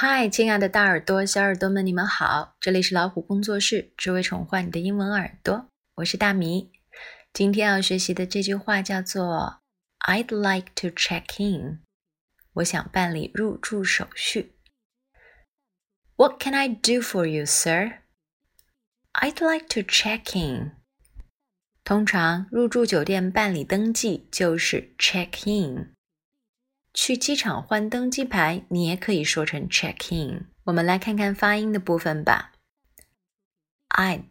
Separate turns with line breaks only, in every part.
嗨，亲爱的大耳朵、小耳朵们，你们好！这里是老虎工作室，只为宠坏你的英文耳朵。我是大米。今天要学习的这句话叫做 "I'd like to check in"，我想办理入住手续。What can I do for you, sir? I'd like to check in. 通常入住酒店办理登记就是 check in。去机场换登机牌，你也可以说成 check in。我们来看看发音的部分吧。I'd，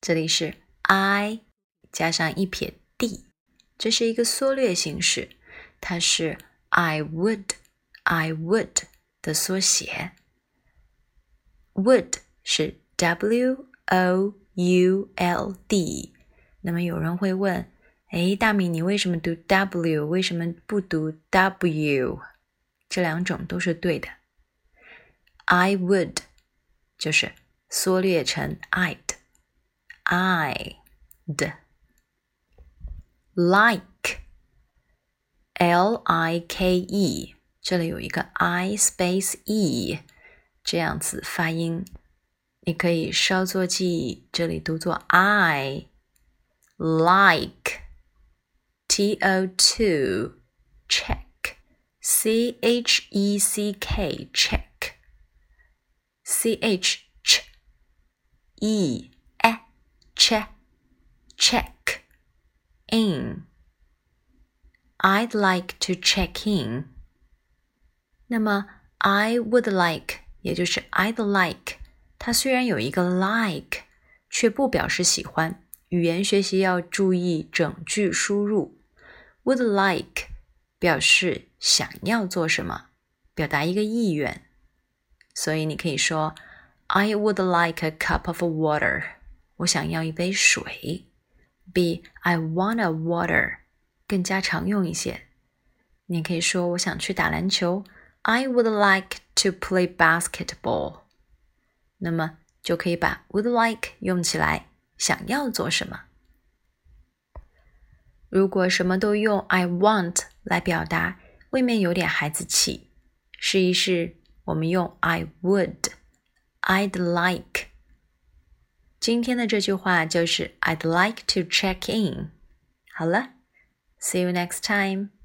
这里是 I 加上一撇 d，这是一个缩略形式，它是 I would，I would 的缩写。Would 是 W O U L D。那么有人会问。哎，大米，你为什么读 W？为什么不读 W？这两种都是对的。I would 就是缩略成 I'd，I'd like L I K E，这里有一个 I space E，这样子发音，你可以稍作记忆，这里读作 I like。T O two check C H E C K check C H ch E e che check in I'd like to check in 那么 I would like 也就是 I'd like 它虽然有一个 like 却不表示喜欢语言学习要注意整句输入 would like 表示想要做什么，表达一个意愿。所以你可以说 I would like a cup of water。我想要一杯水。比 I want a water 更加常用一些。你可以说我想去打篮球。I would like to play basketball。那么就可以把 would like 用起来，想要做什么。 如果什么都用 I want 来表达，未免有点孩子气。试一试，我们用 I would，I'd like。今天的这句话就是 I'd like to check in。好了，See you next time。